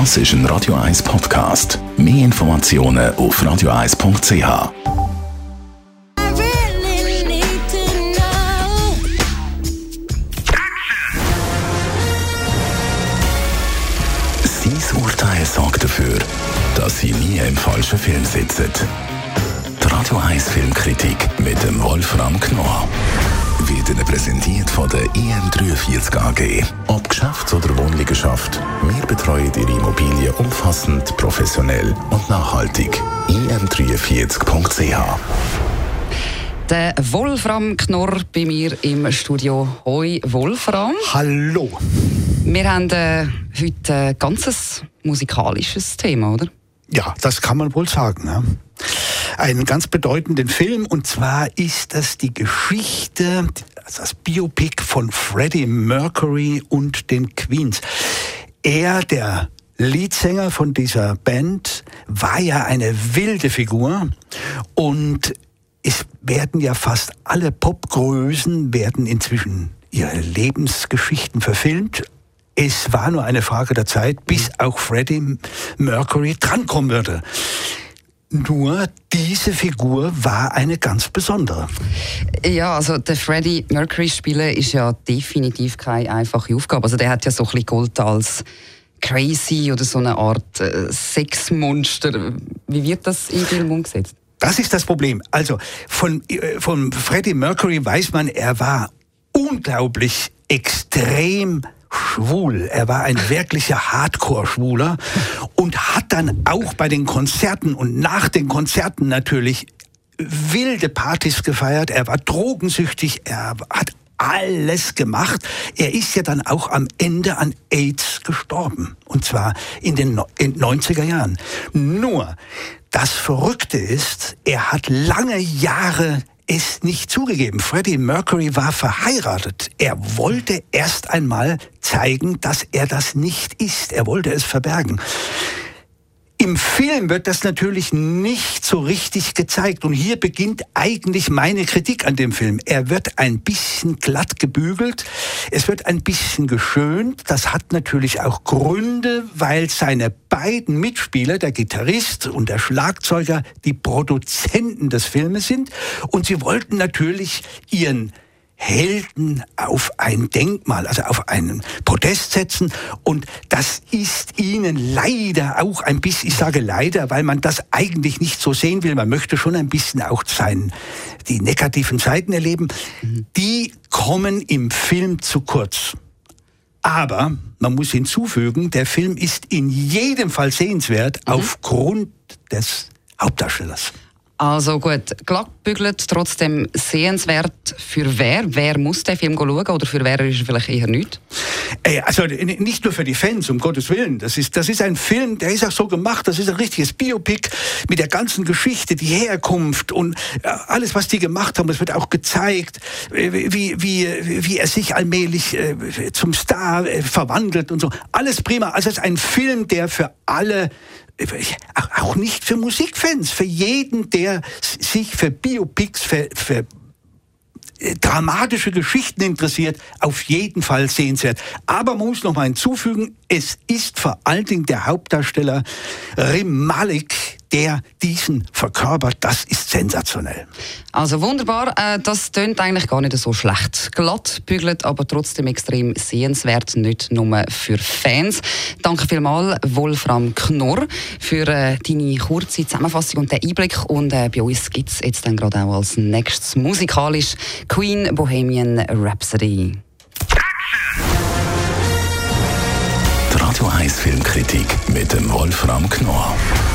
Das ist ein Radio 1 Podcast. Mehr Informationen auf radio1.ch. I really need to know. Sein Urteil sorgt dafür, dass Sie nie im falschen Film sitzen. Die Radio 1 Filmkritik mit dem Wolfram Knorr wird Ihnen präsentiert von der IM43 AG. Geschäfts- oder Wohnliegenschaft, wir betreuen Ihre Immobilie umfassend, professionell und nachhaltig. im43.ch Der Wolfram Knorr bei mir im Studio. Hoi Wolfram. Hallo. Wir haben äh, heute ein ganzes musikalisches Thema, oder? Ja, das kann man wohl sagen. Ja. Einen ganz bedeutenden Film und zwar ist das die Geschichte, das Biopic von Freddie Mercury und den Queens. Er, der Leadsänger von dieser Band, war ja eine wilde Figur und es werden ja fast alle Popgrößen werden inzwischen ihre Lebensgeschichten verfilmt. Es war nur eine Frage der Zeit, bis auch Freddie Mercury drankommen würde. Nur diese Figur war eine ganz besondere. Ja, also der Freddie Mercury spielen ist ja definitiv keine einfache Aufgabe. Also der hat ja so ein bisschen Gold als crazy oder so eine Art äh, Sexmonster. Wie wird das im Film umgesetzt? Das ist das Problem. Also von, äh, von Freddie Mercury weiß man, er war unglaublich extrem schwul. Er war ein wirklicher Hardcore-Schwuler und hat dann auch bei den Konzerten und nach den Konzerten natürlich wilde Partys gefeiert. Er war drogensüchtig. Er hat alles gemacht. Er ist ja dann auch am Ende an AIDS gestorben. Und zwar in den no- in 90er Jahren. Nur, das Verrückte ist, er hat lange Jahre es nicht zugegeben. Freddie Mercury war verheiratet. Er wollte erst einmal zeigen, dass er das nicht ist. Er wollte es verbergen. Im Film wird das natürlich nicht so richtig gezeigt. Und hier beginnt eigentlich meine Kritik an dem Film. Er wird ein bisschen glatt gebügelt. Es wird ein bisschen geschönt. Das hat natürlich auch Gründe, weil seine beiden Mitspieler, der Gitarrist und der Schlagzeuger, die Produzenten des Filmes sind. Und sie wollten natürlich ihren Helden auf ein Denkmal, also auf einen Podest setzen. Und das ist ihnen leider auch ein bisschen, ich sage leider, weil man das eigentlich nicht so sehen will. Man möchte schon ein bisschen auch sein, die negativen Seiten erleben. Die kommen im Film zu kurz. Aber man muss hinzufügen, der Film ist in jedem Fall sehenswert aufgrund des Hauptdarstellers. Also gut, glatt bügelt, trotzdem sehenswert. Für wer? Wer muss den Film schauen oder für wer ist er vielleicht eher nicht? Ey, Also nicht nur für die Fans, um Gottes Willen. Das ist, das ist ein Film, der ist auch so gemacht. Das ist ein richtiges Biopic mit der ganzen Geschichte, die Herkunft und äh, alles, was die gemacht haben. Es wird auch gezeigt, äh, wie, wie, wie er sich allmählich äh, zum Star verwandelt und so. Alles prima. Also es ist ein Film, der für alle auch- nicht für Musikfans, für jeden, der sich für Biopics, für, für äh, dramatische Geschichten interessiert, auf jeden Fall sehenswert. Aber man muss noch mal hinzufügen, es ist vor allen Dingen der Hauptdarsteller Rim Malik, der diesen verkörpert. Das ist sensationell. Also wunderbar, äh, das tönt eigentlich gar nicht so schlecht. Glatt bügelt, aber trotzdem extrem sehenswert, nicht nur für Fans. Danke vielmals, Wolfram Knorr, für äh, deine kurze Zusammenfassung und den Einblick. Und äh, bei uns gibt es jetzt dann gerade auch als nächstes musikalisch Queen Bohemian Rhapsody. Die Radio 1 Filmkritik mit dem Wolfram Knorr